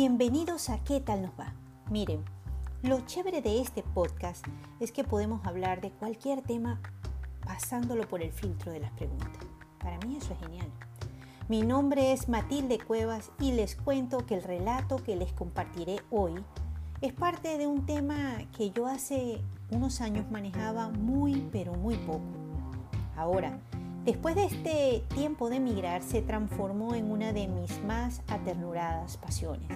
Bienvenidos a ¿Qué tal nos va? Miren, lo chévere de este podcast es que podemos hablar de cualquier tema pasándolo por el filtro de las preguntas. Para mí eso es genial. Mi nombre es Matilde Cuevas y les cuento que el relato que les compartiré hoy es parte de un tema que yo hace unos años manejaba muy pero muy poco. Ahora, Después de este tiempo de emigrar, se transformó en una de mis más aternuradas pasiones.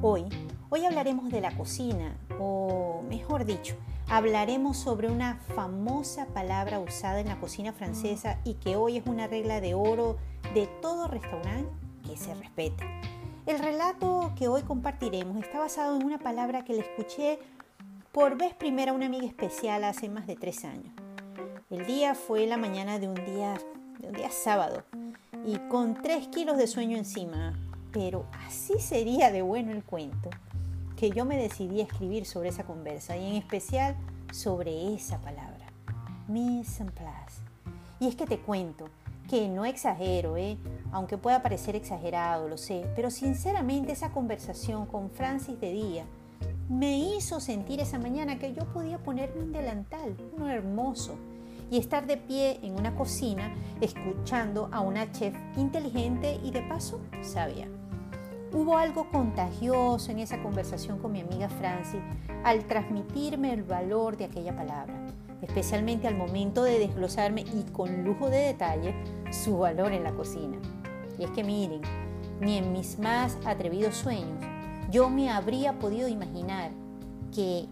Hoy, hoy hablaremos de la cocina, o mejor dicho, hablaremos sobre una famosa palabra usada en la cocina francesa y que hoy es una regla de oro de todo restaurante que se respete. El relato que hoy compartiremos está basado en una palabra que le escuché por vez primera a una amiga especial hace más de tres años. El día fue la mañana de un día, de un día sábado y con tres kilos de sueño encima. Pero así sería de bueno el cuento que yo me decidí a escribir sobre esa conversa y en especial sobre esa palabra, mise en place. Y es que te cuento que no exagero, ¿eh? aunque pueda parecer exagerado, lo sé, pero sinceramente esa conversación con Francis de Día me hizo sentir esa mañana que yo podía ponerme un delantal, uno hermoso, y estar de pie en una cocina escuchando a una chef inteligente y de paso sabia. Hubo algo contagioso en esa conversación con mi amiga Francie al transmitirme el valor de aquella palabra, especialmente al momento de desglosarme y con lujo de detalle su valor en la cocina. Y es que miren, ni en mis más atrevidos sueños yo me habría podido imaginar que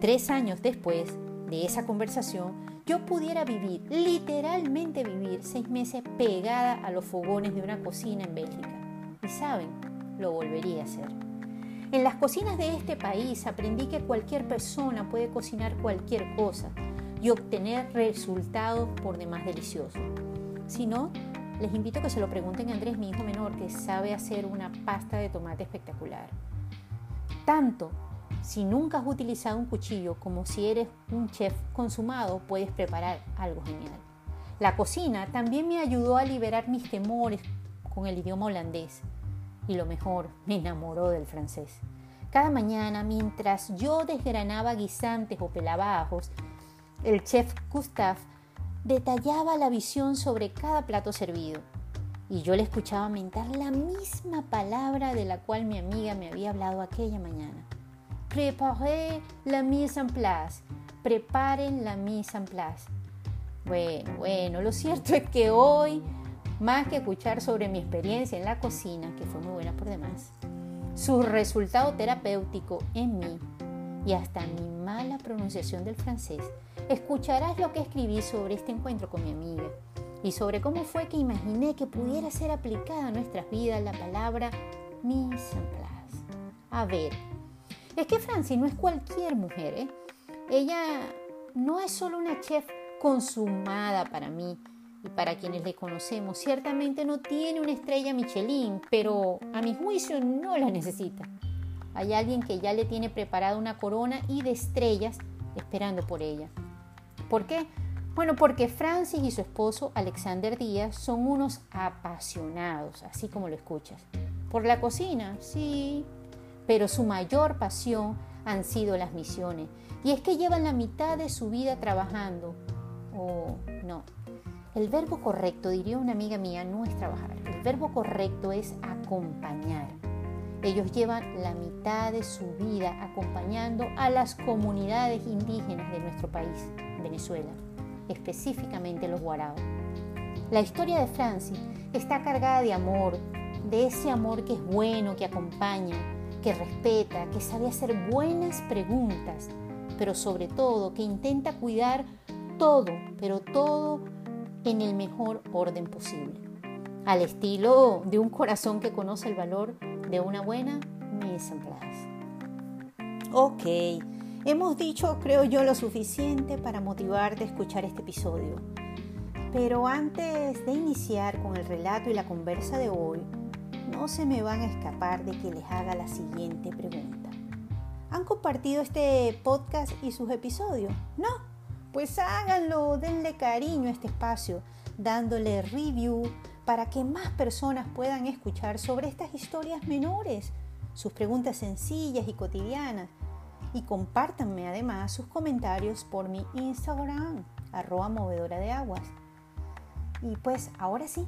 tres años después de esa conversación yo pudiera vivir, literalmente vivir, seis meses pegada a los fogones de una cocina en Bélgica. Y saben, lo volvería a hacer. En las cocinas de este país aprendí que cualquier persona puede cocinar cualquier cosa y obtener resultados por demás deliciosos. Si no, les invito a que se lo pregunten a Andrés, mi hijo menor, que sabe hacer una pasta de tomate espectacular. Tanto si nunca has utilizado un cuchillo como si eres un chef consumado, puedes preparar algo genial. La cocina también me ayudó a liberar mis temores con el idioma holandés. Y lo mejor, me enamoró del francés. Cada mañana, mientras yo desgranaba guisantes o pelabajos, el chef Gustave detallaba la visión sobre cada plato servido. Y yo le escuchaba mentar la misma palabra de la cual mi amiga me había hablado aquella mañana. Préparez la mise en place. Preparen la mise en place. Bueno, bueno, lo cierto es que hoy, más que escuchar sobre mi experiencia en la cocina, que fue muy buena por demás, su resultado terapéutico en mí y hasta mi mala pronunciación del francés, escucharás lo que escribí sobre este encuentro con mi amiga y sobre cómo fue que imaginé que pudiera ser aplicada a nuestras vidas la palabra mise en place. A ver, es que Franci no es cualquier mujer, ¿eh? Ella no es solo una chef consumada para mí y para quienes le conocemos. Ciertamente no tiene una estrella Michelin, pero a mi juicio no la necesita. Hay alguien que ya le tiene preparada una corona y de estrellas esperando por ella. ¿Por qué? Bueno, porque Francis y su esposo Alexander Díaz son unos apasionados, así como lo escuchas. Por la cocina, sí, pero su mayor pasión han sido las misiones. Y es que llevan la mitad de su vida trabajando. Oh, no. El verbo correcto, diría una amiga mía, no es trabajar. El verbo correcto es acompañar. Ellos llevan la mitad de su vida acompañando a las comunidades indígenas de nuestro país, Venezuela, específicamente los guaraos. La historia de Francis está cargada de amor, de ese amor que es bueno, que acompaña, que respeta, que sabe hacer buenas preguntas, pero sobre todo que intenta cuidar todo, pero todo en el mejor orden posible, al estilo de un corazón que conoce el valor de una buena mise en place. Ok, hemos dicho, creo yo, lo suficiente para motivarte a escuchar este episodio. Pero antes de iniciar con el relato y la conversa de hoy, no se me van a escapar de que les haga la siguiente pregunta. ¿Han compartido este podcast y sus episodios? No, pues háganlo, denle cariño a este espacio, dándole review para que más personas puedan escuchar sobre estas historias menores, sus preguntas sencillas y cotidianas. Y compártanme además sus comentarios por mi Instagram, arroba movedora de aguas. Y pues ahora sí,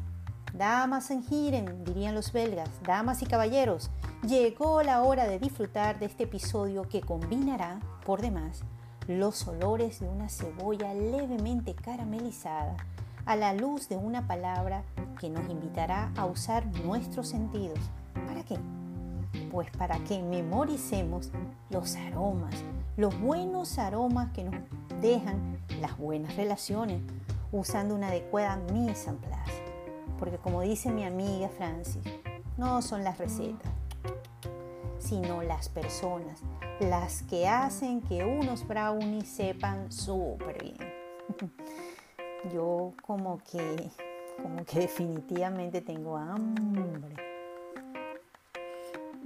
damas en giren, dirían los belgas, damas y caballeros, llegó la hora de disfrutar de este episodio que combinará, por demás, los olores de una cebolla levemente caramelizada a la luz de una palabra que nos invitará a usar nuestros sentidos. ¿Para qué? Pues para que memoricemos los aromas, los buenos aromas que nos dejan las buenas relaciones, usando una adecuada mise en place. Porque como dice mi amiga Francis, no son las recetas, sino las personas, las que hacen que unos brownies sepan súper bien. Yo como que, como que definitivamente tengo hambre.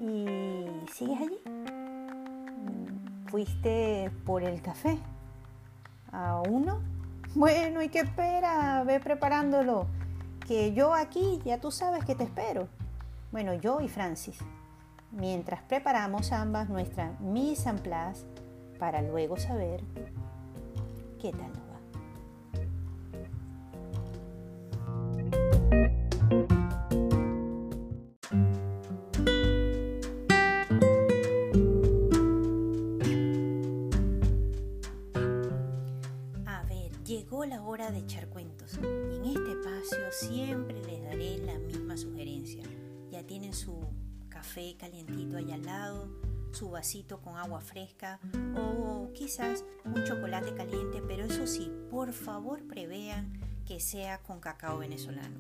¿Y sigues allí? ¿Fuiste por el café? ¿A uno? Bueno, ¿y qué espera? Ve preparándolo. Que yo aquí ya tú sabes que te espero. Bueno, yo y Francis mientras preparamos ambas nuestra mise en para luego saber qué tal su vasito con agua fresca o quizás un chocolate caliente, pero eso sí, por favor prevean que sea con cacao venezolano.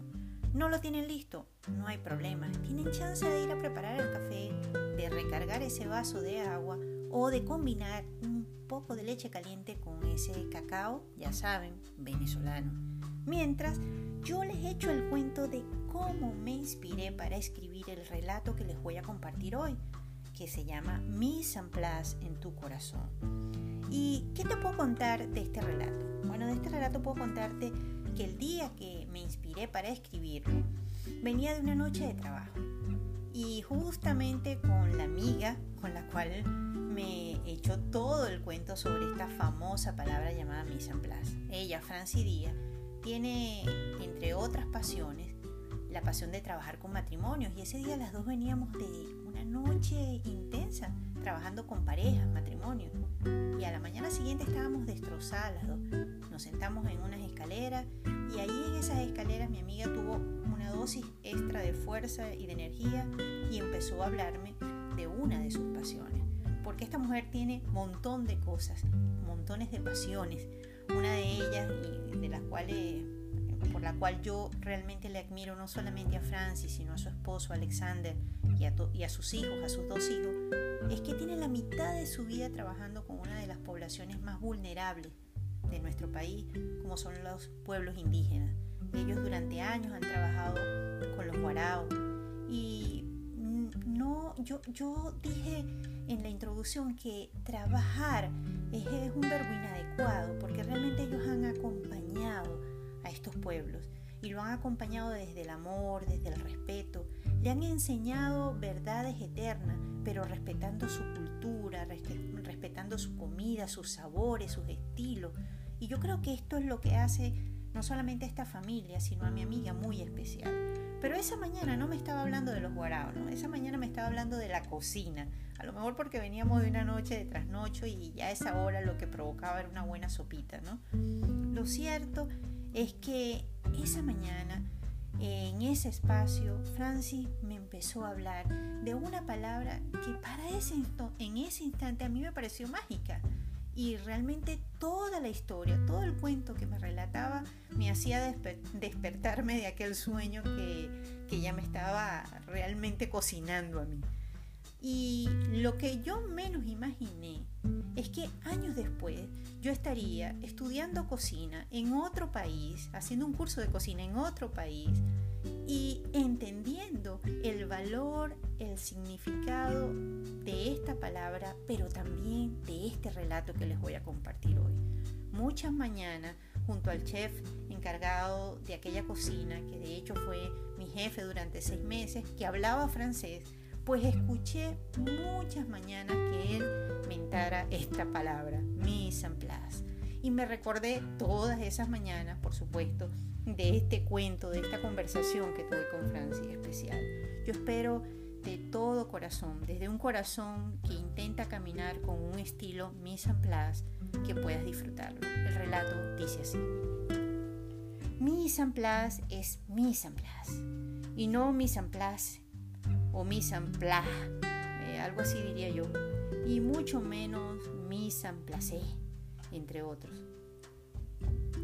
¿No lo tienen listo? No hay problema. Tienen chance de ir a preparar el café, de recargar ese vaso de agua o de combinar un poco de leche caliente con ese cacao, ya saben, venezolano. Mientras, yo les echo el cuento de cómo me inspiré para escribir el relato que les voy a compartir hoy, que se llama Mise en place en tu corazón. ¿Y qué te puedo contar de este relato? Bueno, de este relato puedo contarte que el día que me inspiré para escribirlo venía de una noche de trabajo y justamente con la amiga con la cual me echó todo el cuento sobre esta famosa palabra llamada mise en place. Ella, Franci Díaz, tiene, entre otras pasiones, la pasión de trabajar con matrimonios y ese día las dos veníamos de noche intensa trabajando con parejas, matrimonios y a la mañana siguiente estábamos destrozadas. Nos sentamos en unas escaleras y ahí en esas escaleras mi amiga tuvo una dosis extra de fuerza y de energía y empezó a hablarme de una de sus pasiones. Porque esta mujer tiene montón de cosas, montones de pasiones. Una de ellas de las cuales por la cual yo realmente le admiro no solamente a Francis, sino a su esposo Alexander y a, sus hijos, a sus dos hijos, es que tiene la mitad de su vida trabajando con una de las poblaciones más vulnerables de nuestro país, como son los pueblos indígenas. Ellos durante años han trabajado con los guaraos y no, yo, yo dije en la introducción que trabajar es un verbo inadecuado pueblos y lo han acompañado desde el amor, desde el respeto. Le han enseñado verdades eternas, pero respetando su cultura, respetando su comida, sus sabores, sus estilos. Y yo creo que esto es lo que hace no solamente a esta familia, sino a mi amiga muy especial. Pero esa mañana no me estaba hablando de los guaraos, ¿no? esa mañana me estaba hablando de la cocina. A lo mejor porque veníamos de una noche de trasnocho y ya a esa hora lo que provocaba era una buena sopita, ¿no? Lo cierto es que esa mañana, en ese espacio, Francis me empezó a hablar de una palabra que para ese en ese instante a mí me pareció mágica. Y realmente toda la historia, todo el cuento que me relataba me hacía despertarme de aquel sueño que, que ya me estaba realmente cocinando a mí. Y lo que yo menos imaginé es que años después yo estaría estudiando cocina en otro país, haciendo un curso de cocina en otro país y entendiendo el valor, el significado de esta palabra, pero también de este relato que les voy a compartir hoy. Muchas mañanas, junto al chef encargado de aquella cocina, que de hecho fue mi jefe durante seis meses, que hablaba francés, pues escuché muchas mañanas que él mentara esta palabra, mise en place. Y me recordé todas esas mañanas, por supuesto, de este cuento, de esta conversación que tuve con Francis especial. Yo espero de todo corazón, desde un corazón que intenta caminar con un estilo mise en place, que puedas disfrutarlo. El relato dice así. Mise en place es mise en place y no mise en place o mise en place, eh, algo así diría yo, y mucho menos mise en place, entre otros.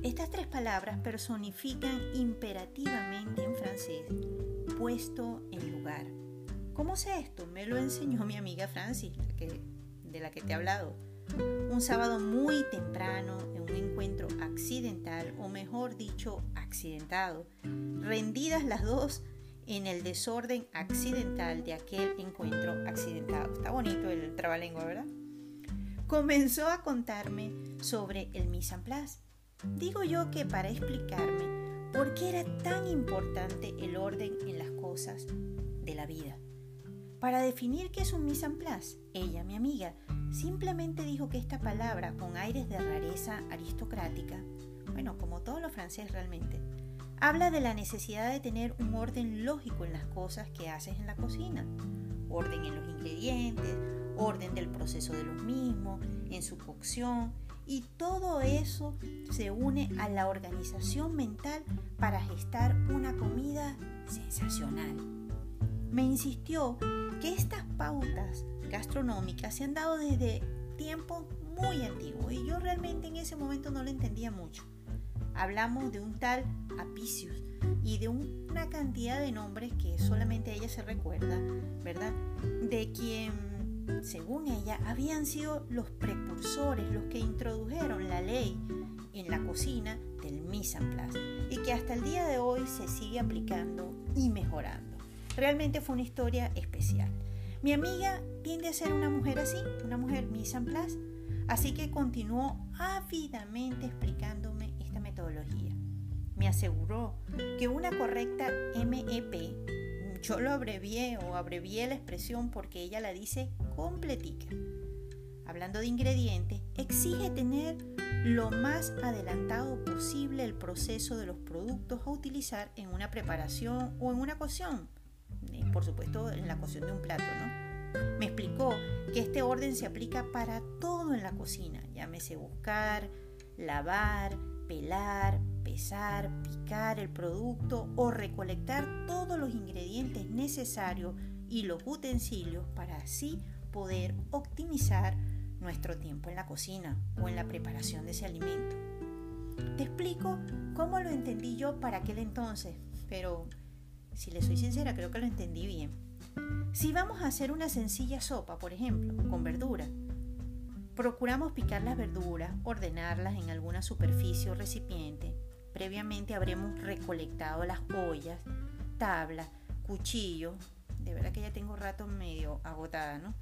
Estas tres palabras personifican imperativamente en francés puesto en lugar. ¿Cómo sé esto? Me lo enseñó mi amiga Francis, de la que te he hablado. Un sábado muy temprano, en un encuentro accidental, o mejor dicho, accidentado, rendidas las dos en el desorden accidental de aquel encuentro accidentado. Está bonito el trabalengua, ¿verdad? Comenzó a contarme sobre el mise en place Digo yo que para explicarme por qué era tan importante el orden en las cosas de la vida. Para definir qué es un mise en place, ella, mi amiga, simplemente dijo que esta palabra, con aires de rareza aristocrática, bueno, como todo lo francés realmente, habla de la necesidad de tener un orden lógico en las cosas que haces en la cocina. Orden en los ingredientes, orden del proceso de los mismos, en su cocción, y todo eso se une a la organización mental para gestar una comida sensacional. Me insistió que estas pautas gastronómicas se han dado desde tiempos muy antiguos y yo realmente en ese momento no lo entendía mucho. Hablamos de un tal Apicius y de una cantidad de nombres que solamente ella se recuerda, ¿verdad? De quien según ella, habían sido los precursores, los que introdujeron la ley en la cocina del mise en place y que hasta el día de hoy se sigue aplicando y mejorando. Realmente fue una historia especial. Mi amiga tiende a ser una mujer así, una mujer mise en place, así que continuó ávidamente metodología. Me aseguró que una correcta MEP yo lo abrevié o abrevié la expresión porque ella la dice completica. Hablando de ingredientes, exige tener lo más adelantado posible el proceso de los productos a utilizar en una preparación o en una cocción. Eh, por supuesto, en la cocción de un plato, ¿no? Me explicó que este orden se aplica para todo en la cocina, llámese buscar, lavar, pelar, pesar, picar el producto o recolectar todos los ingredientes necesarios y los utensilios para así poder optimizar nuestro tiempo en la cocina o en la preparación de ese alimento. Te explico cómo lo entendí yo para aquel entonces, pero si le soy sincera creo que lo entendí bien. Si vamos a hacer una sencilla sopa, por ejemplo, con verdura, procuramos picar las verduras, ordenarlas en alguna superficie o recipiente. Previamente habremos recolectado las ollas, tablas, cuchillos. De verdad que ya tengo rato medio agotada, ¿no?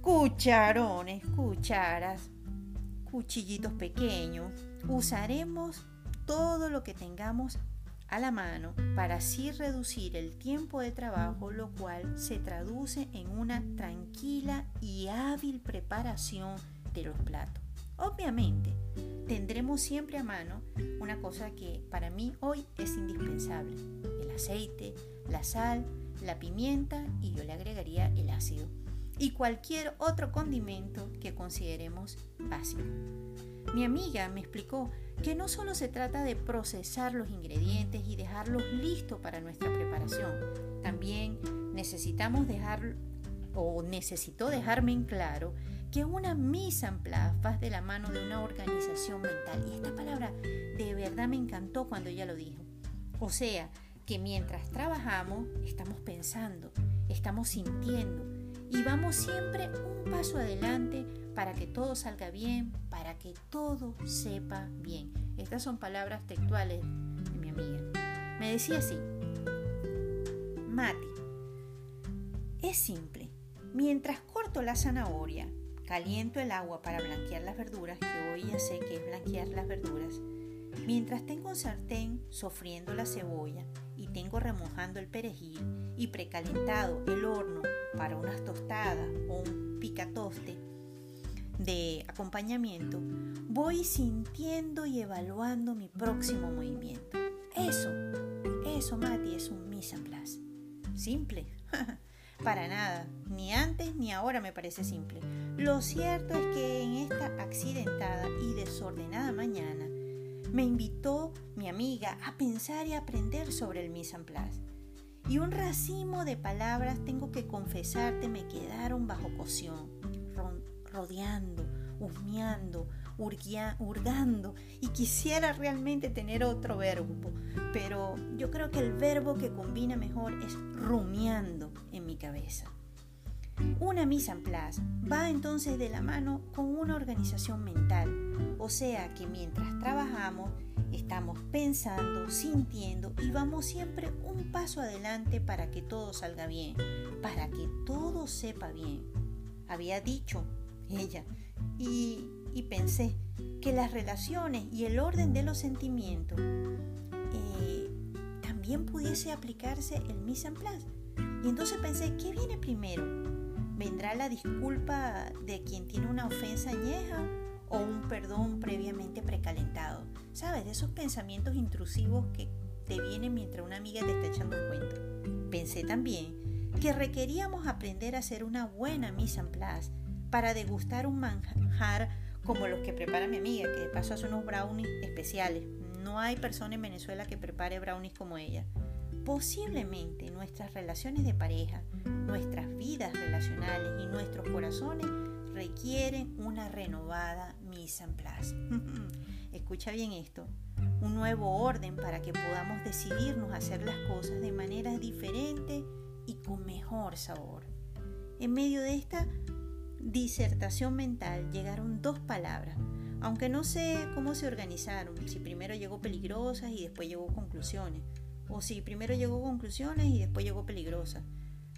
cucharones, cucharas, cuchillitos pequeños. Usaremos todo lo que tengamos a la mano para así reducir el tiempo de trabajo, lo cual se traduce en una tranquila y hábil preparación de los platos. Obviamente, tendremos siempre a mano una cosa que para mí hoy es indispensable, el aceite, la sal, la pimienta y yo le agregaría el ácido y cualquier otro condimento que consideremos básico. Mi amiga me explicó que no solo se trata de procesar los ingredientes y dejarlos listos para nuestra preparación, también necesitamos dejar o necesitó dejarme en claro que una mise en va de la mano de una organización mental. Y esta palabra de verdad me encantó cuando ella lo dijo. O sea, que mientras trabajamos estamos pensando, estamos sintiendo, y vamos siempre un paso adelante para que todo salga bien, para que todo sepa bien. Estas son palabras textuales de mi amiga. Me decía así, Mati, es simple. Mientras corto la zanahoria, caliento el agua para blanquear las verduras, que hoy ya sé que es blanquear las verduras, mientras tengo un sartén sofriendo la cebolla y tengo remojando el perejil y precalentado el horno para unas tostadas o un picatoste de acompañamiento, voy sintiendo y evaluando mi próximo movimiento. Eso, eso, Mati, es un mise en place. Simple. Para nada, ni antes ni ahora me parece simple. Lo cierto es que en esta accidentada y desordenada mañana me invitó mi amiga a pensar y aprender sobre el mise en place. Y un racimo de palabras, tengo que confesarte, me quedaron bajo cocción, rodeando, husmeando, hurgando. Y quisiera realmente tener otro verbo, pero yo creo que el verbo que combina mejor es rumiando en mi cabeza. Una mise en place va entonces de la mano con una organización mental, o sea que mientras trabajamos estamos pensando, sintiendo y vamos siempre un paso adelante para que todo salga bien, para que todo sepa bien. Había dicho ella y, pensé que las relaciones y el orden de los sentimientos eh, también pudiese aplicarse el mise en place. Y entonces pensé, ¿qué viene primero? ¿Vendrá la disculpa de quien tiene una ofensa añeja o un perdón previamente precalentado? ¿Sabes? De esos pensamientos intrusivos que te vienen mientras una amiga te está echando un cuento. Pensé también que requeríamos aprender a hacer una buena mise en place para degustar un manjar como los que prepara mi amiga, que de paso hace unos brownies especiales. No hay persona en Venezuela que prepare brownies como ella. Posiblemente nuestras relaciones de pareja, nuestras vidas relacionales y nuestros corazones requieren una renovada mise en place. Escucha bien esto, un nuevo orden para que podamos decidirnos a hacer las cosas de manera diferente y con mejor sabor. En medio de esta disertación mental llegaron dos palabras, aunque no sé cómo se organizaron, si primero llegó peligrosas y después llegó conclusiones o si primero llegó conclusiones y después llegó peligrosa.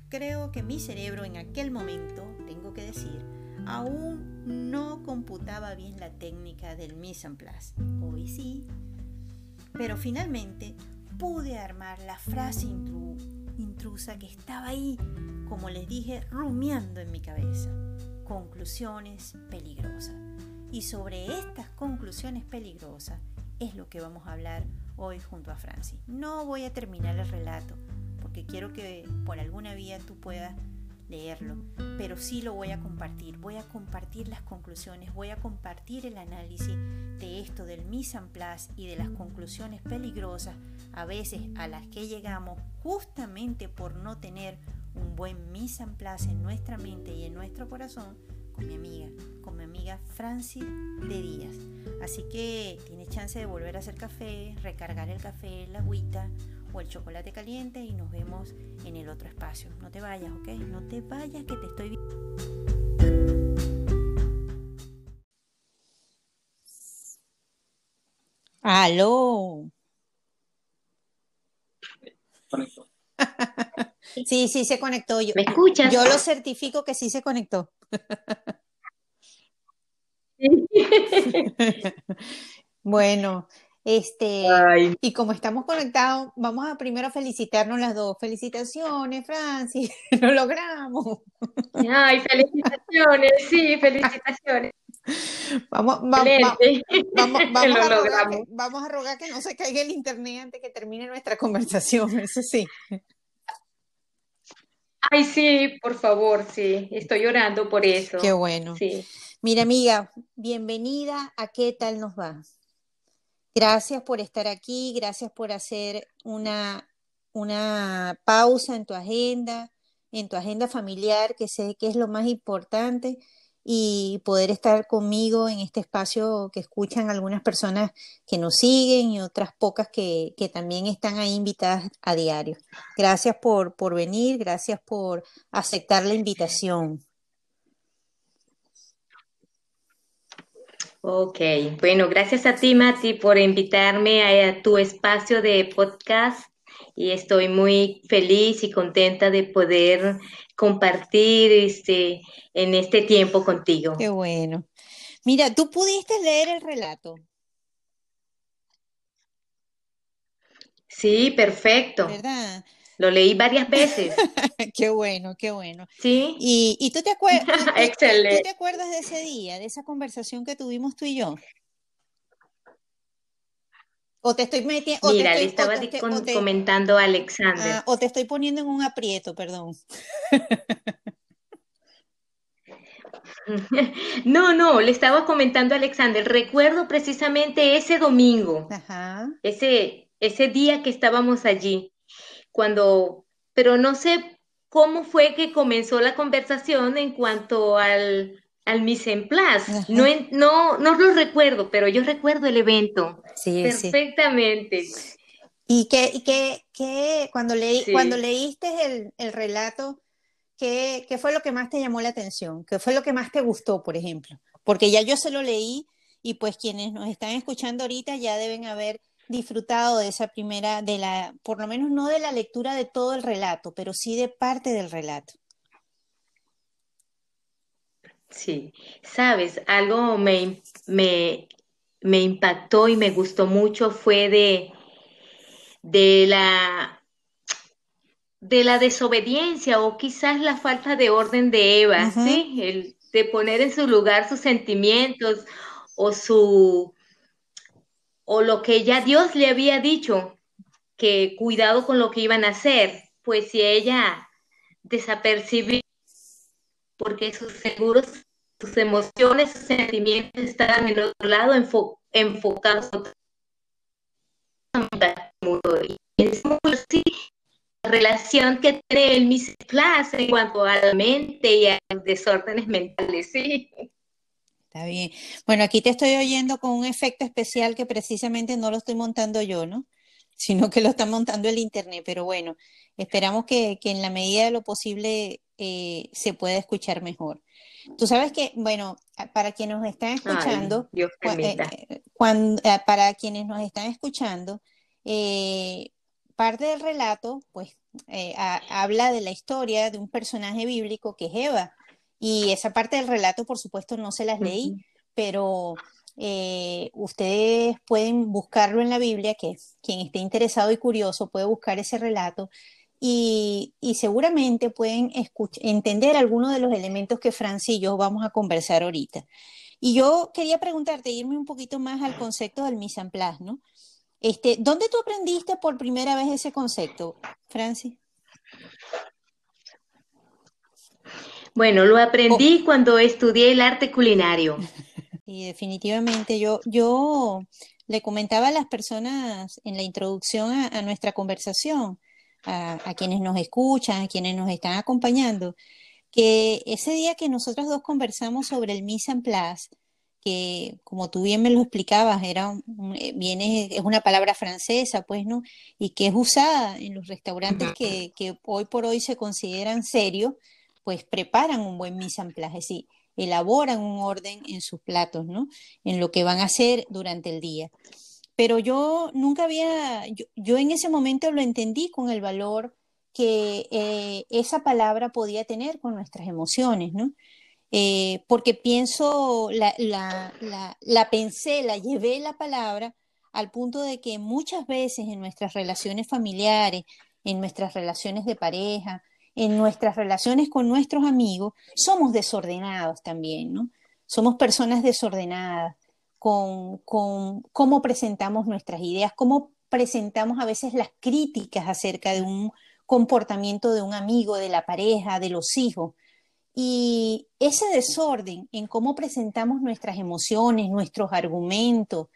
Creo que mi cerebro en aquel momento, tengo que decir, aún no computaba bien la técnica del mise en place. Hoy sí. Pero finalmente pude armar la frase intrusa que estaba ahí, como les dije, rumiando en mi cabeza. Conclusiones peligrosas. Y sobre estas conclusiones peligrosas es lo que vamos a hablar hoy junto a Francis. No voy a terminar el relato porque quiero que por alguna vía tú puedas leerlo, pero sí lo voy a compartir. Voy a compartir las conclusiones, voy a compartir el análisis de esto del mise en y de las conclusiones peligrosas a veces a las que llegamos justamente por no tener un buen mise en place en nuestra mente y en nuestro corazón con mi amiga, con mi amiga Francis de Díaz. Así que tienes chance de volver a hacer café, recargar el café, la agüita o el chocolate caliente y nos vemos en el otro espacio. No te vayas, ¿ok? No te vayas que te estoy viendo. Aló. Sí, sí se conectó. Yo, ¿Me escuchas? Yo lo certifico que sí se conectó. bueno, este, y como estamos conectados, vamos a primero felicitarnos las dos. Felicitaciones, Francis, lo logramos. Ay, felicitaciones, sí, felicitaciones. Vamos, vamos, vamos, vamos, a rogar vamos a rogar que no se caiga el internet antes que termine nuestra conversación, eso sí. Ay, sí, por favor, sí, estoy llorando por eso. Qué bueno. Sí. Mira, amiga, bienvenida a ¿Qué tal nos va? Gracias por estar aquí, gracias por hacer una, una pausa en tu agenda, en tu agenda familiar, que sé que es lo más importante y poder estar conmigo en este espacio que escuchan algunas personas que nos siguen y otras pocas que, que también están ahí invitadas a diario. Gracias por, por venir, gracias por aceptar la invitación. Ok, bueno, gracias a ti, Mati, por invitarme a, tu espacio de podcast y estoy muy feliz y contenta de poder compartir este, en este tiempo contigo. Qué bueno. Mira, ¿tú pudiste leer el relato? Sí, perfecto. ¿Verdad? Lo leí varias veces. qué bueno, qué bueno. Sí. ¿Y, tú, te acuerdas, Excelente. ¿tú te acuerdas de ese día, de esa conversación que tuvimos tú y yo? O te estoy metiendo. Mira, le estaba comentando a Alexander. Ah, o te estoy poniendo en un aprieto, perdón. No, no, le estaba comentando a Alexander. Recuerdo precisamente ese domingo, Ese, ese día que estábamos allí, cuando, pero no sé cómo fue que comenzó la conversación en cuanto al, al mise en place. No, no, no lo recuerdo, pero yo recuerdo el evento sí, perfectamente. ¿Y qué, qué, cuando, leí, cuando leíste el, el relato, ¿qué, ¿qué, fue lo que más te llamó la atención? ¿Qué fue lo que más te gustó, por ejemplo? Porque ya yo se lo leí y pues quienes nos están escuchando ahorita ya deben haber disfrutado de esa primera, de la, por lo menos no de la lectura de todo el relato, pero sí de parte del relato. Sí, sabes, algo me, me, me impactó y me gustó mucho fue de, de la de la desobediencia o quizás la falta de orden de Eva, ¿sí? El de poner en su lugar sus sentimientos o su o lo que ya Dios le había dicho, que cuidado con lo que iban a hacer, pues si ella desapercibió porque sus seguros, sus emociones, sus sentimientos estaban en otro lado enfocados y es la relación que tiene el Class en cuanto a la mente y a los desórdenes mentales, sí. Está bien. Bueno, aquí te estoy oyendo con un efecto especial que precisamente no lo estoy montando yo, ¿no? Sino que lo está montando el Internet. Pero bueno, esperamos que, en la medida de lo posible eh, se pueda escuchar mejor. Tú sabes que, bueno, para quienes nos están escuchando, eh, eh, cuando, para quienes nos están escuchando, parte del relato, pues, habla de la historia de un personaje bíblico que es Eva. Y esa parte del relato, por supuesto, no se las leí, pero eh, ustedes pueden buscarlo en la Biblia, que quien esté interesado y curioso puede buscar ese relato y, seguramente pueden entender algunos de los elementos que Francis y yo vamos a conversar ahorita. Y yo quería preguntarte, irme un poquito más al concepto del mise en place, ¿no? Este, ¿Dónde tú aprendiste por primera vez ese concepto, Francis? Bueno, lo aprendí oh. cuando estudié el arte culinario. Y definitivamente yo, yo le comentaba a las personas en la introducción a, nuestra conversación, a, quienes nos escuchan, a quienes nos están acompañando, que ese día que nosotros dos conversamos sobre el mise en place, que como tú bien me lo explicabas, era eh, viene, es una palabra francesa, pues, ¿no? Y que es usada en los restaurantes que, que hoy por hoy se consideran serios, pues preparan un buen mise en place, es decir, elaboran un orden en sus platos, ¿no? En lo que van a hacer durante el día. Pero yo nunca había, yo, en ese momento lo entendí con el valor que eh, esa palabra podía tener con nuestras emociones, ¿no? Eh, porque pienso, la, la, la, la pensé, la llevé la palabra al punto de que muchas veces en nuestras relaciones familiares, en nuestras relaciones de pareja, en nuestras relaciones con nuestros amigos, somos desordenados también, ¿no? Somos personas desordenadas con, cómo presentamos nuestras ideas, cómo presentamos a veces las críticas acerca de un comportamiento de un amigo, de la pareja, de los hijos. Y ese desorden en cómo presentamos nuestras emociones, nuestros argumentos,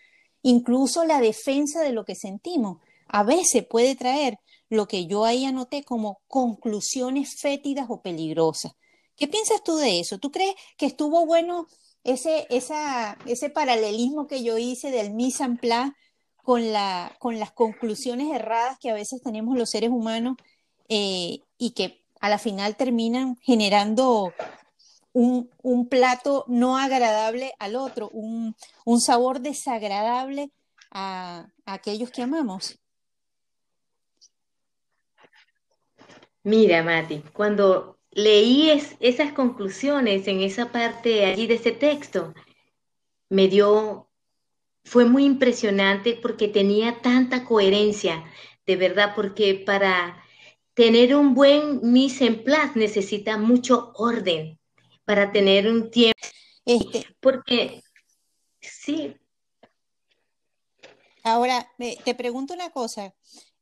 incluso la defensa de lo que sentimos, a veces puede traer lo que yo ahí anoté como conclusiones fétidas o peligrosas. ¿Qué piensas tú de eso? ¿Tú crees que estuvo bueno ese, ese paralelismo que yo hice del mise en con, la, con las conclusiones erradas que a veces tenemos los seres humanos eh, y que a la final terminan generando un, plato no agradable al otro, un, sabor desagradable a aquellos que amamos? Mira, Mati, cuando leí esas conclusiones en esa parte allí de ese texto, me dio, fue muy impresionante porque tenía tanta coherencia de verdad, porque para tener un buen mise en place necesita mucho orden, para tener un tiempo. Este, porque, sí. Ahora, te pregunto una cosa.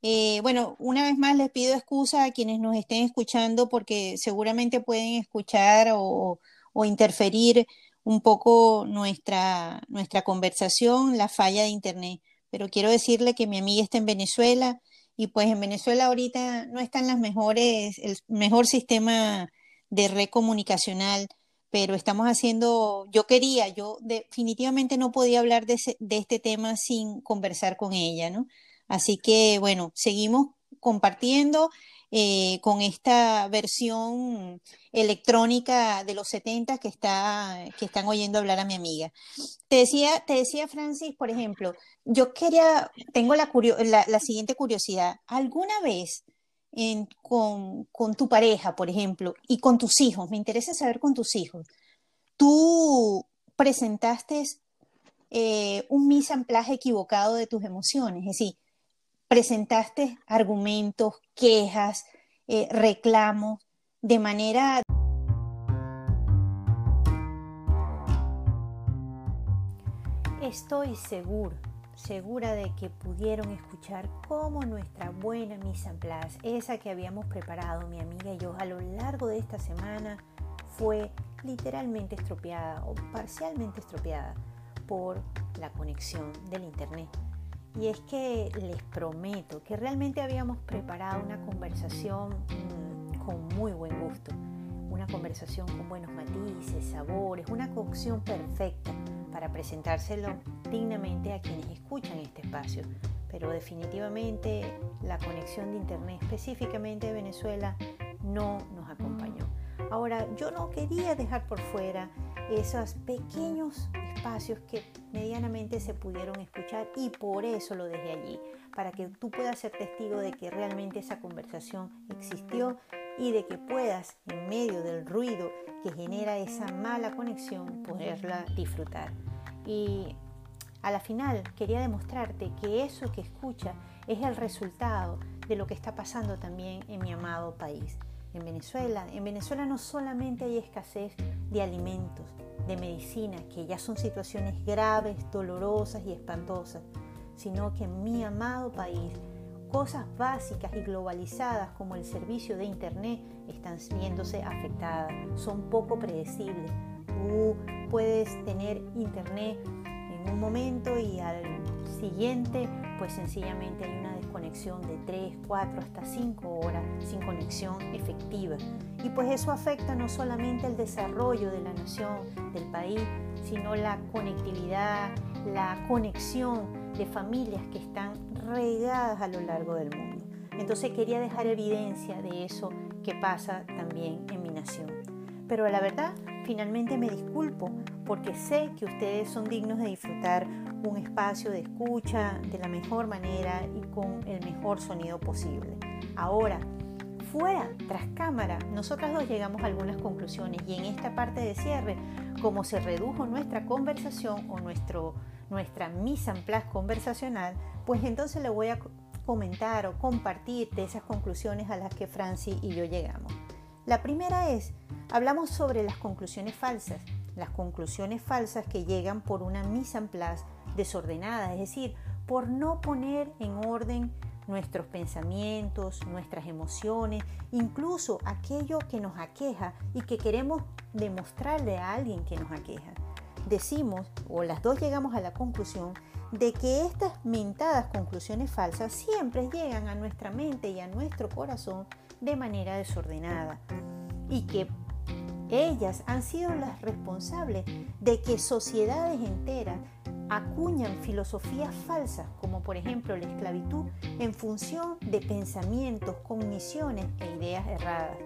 Eh, bueno, una vez más les pido excusa a quienes nos estén escuchando porque seguramente pueden escuchar o, interferir un poco nuestra, nuestra conversación, la falla de Internet. Pero quiero decirle que mi amiga está en Venezuela y pues en Venezuela ahorita no están las mejores, el mejor sistema de red comunicacional, pero estamos haciendo, yo quería, yo definitivamente no podía hablar de, de este tema sin conversar con ella, ¿no? Así que bueno, seguimos compartiendo eh, con esta versión electrónica de los 70 que, está, que están oyendo hablar a mi amiga. Te decía, te decía Francis, por ejemplo, yo quería, tengo la, siguiente curiosidad. ¿Alguna vez con, con tu pareja, por ejemplo, y con tus hijos, me interesa saber con tus hijos, tú presentaste eh, un mise en place equivocado de tus emociones, es decir, presentaste argumentos, quejas, eh, reclamos, de manera... Estoy seguro, segura de que pudieron escuchar cómo nuestra buena mise en place, esa que habíamos preparado mi amiga y yo a lo largo de esta semana, fue literalmente estropeada o parcialmente estropeada por la conexión del Internet. Y es que les prometo que realmente habíamos preparado una conversación mm, con muy buen gusto, una conversación con buenos matices, sabores, una cocción perfecta para presentárselo dignamente a quienes escuchan este espacio. Pero definitivamente la conexión de Internet, específicamente de Venezuela, no nos acompañó. Ahora, yo no quería dejar por fuera esos pequeños espacios que medianamente se pudieron escuchar y por eso lo dejé allí, para que tú puedas ser testigo de que realmente esa conversación existió y de que puedas, en medio del ruido que genera esa mala conexión, poderla disfrutar. Y a la final quería demostrarte que eso que escucha es el resultado de lo que está pasando también en mi amado país en Venezuela. En Venezuela no solamente hay escasez de alimentos, de medicina, que ya son situaciones graves, dolorosas y espantosas, sino que en mi amado país cosas básicas y globalizadas como el servicio de Internet están viéndose afectadas, son poco predecibles. Tú puedes tener Internet en un momento y al siguiente pues sencillamente hay una desconexión de 3, 4 hasta 5 horas sin conexión efectiva. Y pues eso afecta no solamente el desarrollo de la nación, del país, sino la conectividad, la conexión de familias que están regadas a lo largo del mundo. Entonces quería dejar evidencia de eso que pasa también en mi nación. Pero la verdad, finalmente me disculpo porque sé que ustedes son dignos de disfrutar un espacio de escucha de la mejor manera y con el mejor sonido posible. Ahora, fuera, tras cámara, nosotras dos llegamos a algunas conclusiones y en esta parte de cierre, como se redujo nuestra conversación o nuestro, nuestra mise en place conversacional, pues entonces le voy a comentar o compartir de esas conclusiones a las que Franci y yo llegamos. La primera es, hablamos sobre las conclusiones falsas, las conclusiones falsas que llegan por una mise en place desordenada, es decir, por no poner en orden nuestros pensamientos, nuestras emociones, incluso aquello que nos aqueja y que queremos demostrarle a alguien que nos aqueja. Decimos, o las dos llegamos a la conclusión, de que estas mentadas conclusiones falsas siempre llegan a nuestra mente y a nuestro corazón de manera desordenada y que ellas han sido las responsables de que sociedades enteras acuñan filosofías falsas, como por ejemplo la esclavitud, en función de pensamientos, cogniciones e ideas erradas.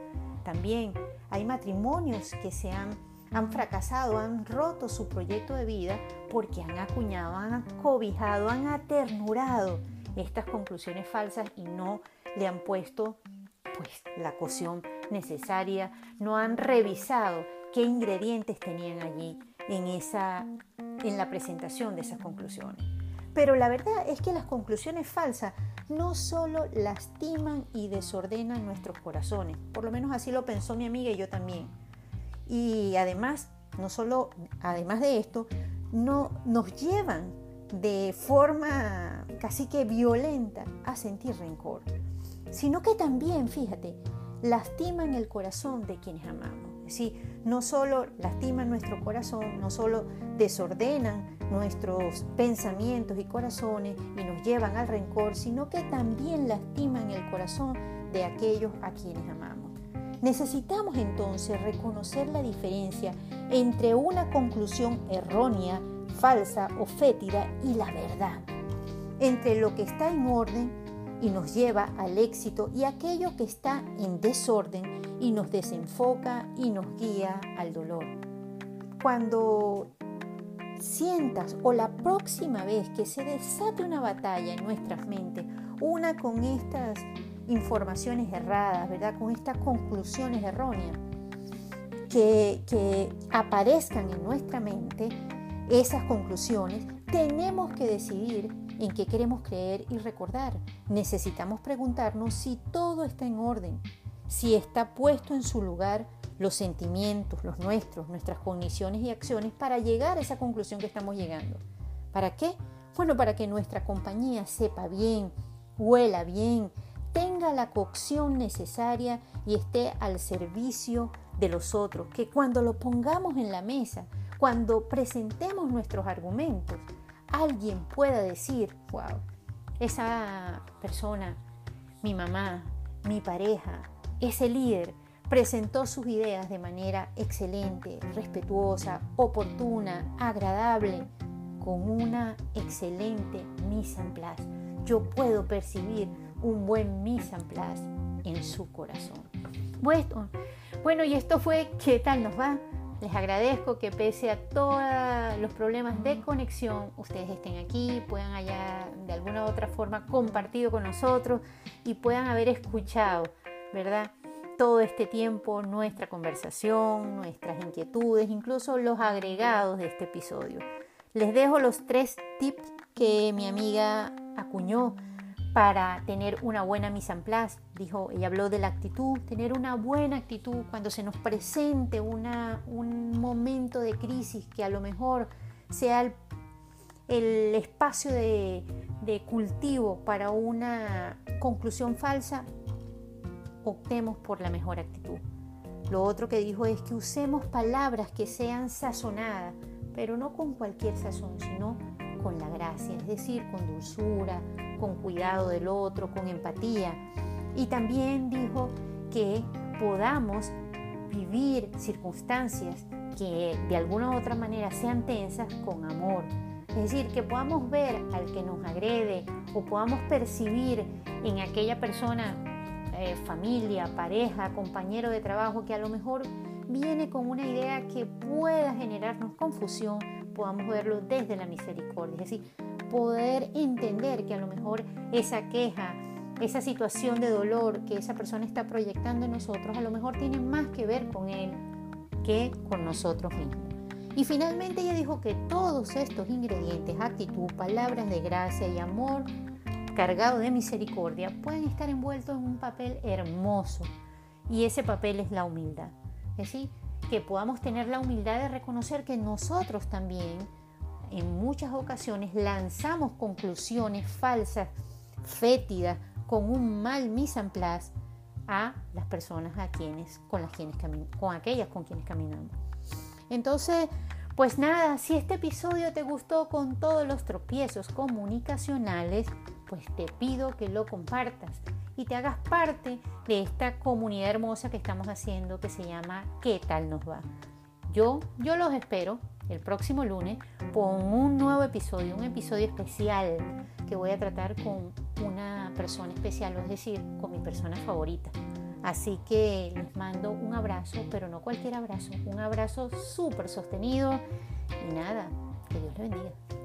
También hay matrimonios que se han, han fracasado, han roto su proyecto de vida porque han acuñado, han acobijado, han aternurado estas conclusiones falsas y no le han puesto pues la cocción necesaria, no han revisado qué ingredientes tenían allí en esa en la presentación de esas conclusiones. Pero la verdad es que las conclusiones falsas no solo lastiman y desordenan nuestros corazones, por lo menos así lo pensó mi amiga y yo también. Y además, no solo, además de esto, no, nos llevan de forma casi que violenta a sentir rencor, sino que también, fíjate, lastiman el corazón de quienes amamos. Es no solo lastiman nuestro corazón, no solo desordenan nuestros pensamientos y corazones y nos llevan al rencor, sino que también lastiman el corazón de aquellos a quienes amamos. Necesitamos entonces reconocer la diferencia entre una conclusión errónea, falsa o fétida y la verdad, entre lo que está en orden y nos lleva al éxito y aquello que está en desorden y nos desenfoca y nos guía al dolor. Cuando sientas o la próxima vez que se desate una batalla en nuestras mentes, una con estas informaciones erradas, ¿verdad? Con estas conclusiones erróneas, que, que aparezcan en nuestra mente, esas conclusiones, tenemos que decidir en qué queremos creer y recordar. Necesitamos preguntarnos si todo está en orden, si está puesto en su lugar los sentimientos, los nuestros, nuestras cogniciones y acciones para llegar a esa conclusión que estamos llegando. ¿Para qué? Bueno, para que nuestra compañía sepa bien, huela bien, tenga la cocción necesaria y esté al servicio de los otros, que cuando lo pongamos en la mesa, cuando presentemos nuestros argumentos, alguien pueda decir, wow, esa persona, mi mamá, mi pareja, ese líder, presentó sus ideas de manera excelente, respetuosa, oportuna, agradable, con una excelente mise en place. Yo puedo percibir un buen mise en place en su corazón. Bueno, y esto fue ¿Qué tal nos va? Les agradezco que pese a todos los problemas de conexión, ustedes estén aquí, puedan haya de alguna u otra forma compartido con nosotros y puedan haber escuchado, ¿verdad? Todo este tiempo nuestra conversación, nuestras inquietudes, incluso los agregados de este episodio. Les dejo los tres tips que mi amiga acuñó para tener una buena mise en place. Dijo, ella habló de la actitud, tener una buena actitud cuando se nos presente una, un momento de crisis que a lo mejor sea el, espacio de cultivo para una conclusión falsa, optemos por la mejor actitud. Lo otro que dijo es que usemos palabras que sean sazonadas, pero no con cualquier sazón, sino con la gracia, es decir, con dulzura, con cuidado del otro, con empatía. Y también dijo que podamos vivir circunstancias que de alguna u otra manera sean tensas con amor. Es decir, que podamos ver al que nos agrede o podamos percibir en aquella persona, eh, familia, pareja, compañero de trabajo, que a lo mejor viene con una idea que pueda generarnos confusión, podamos verlo desde la misericordia. Es decir, poder entender que a lo mejor esa queja, esa situación de dolor que esa persona está proyectando en nosotros, a lo mejor tiene más que ver con él que con nosotros mismos. Y finalmente ella dijo que todos estos ingredientes, actitud, palabras de gracia y amor cargado de misericordia, pueden estar envueltos en un papel hermoso. Y ese papel es la humildad. Es decir, que podamos tener la humildad de reconocer que nosotros también en muchas ocasiones lanzamos conclusiones falsas, fétidas, con un mal mise en a las personas a quienes, con, las quienes con aquellas con quienes caminamos. Entonces, pues nada, si este episodio te gustó con todos los tropiezos comunicacionales, pues te pido que lo compartas y te hagas parte de esta comunidad hermosa que estamos haciendo que se llama ¿Qué tal nos va? Yo, yo los espero el próximo lunes con un nuevo episodio, un episodio especial que voy a tratar con una persona especial, es decir, con mi persona favorita. Así que les mando un abrazo, pero no cualquier abrazo, un abrazo súper sostenido y nada, que Dios les bendiga.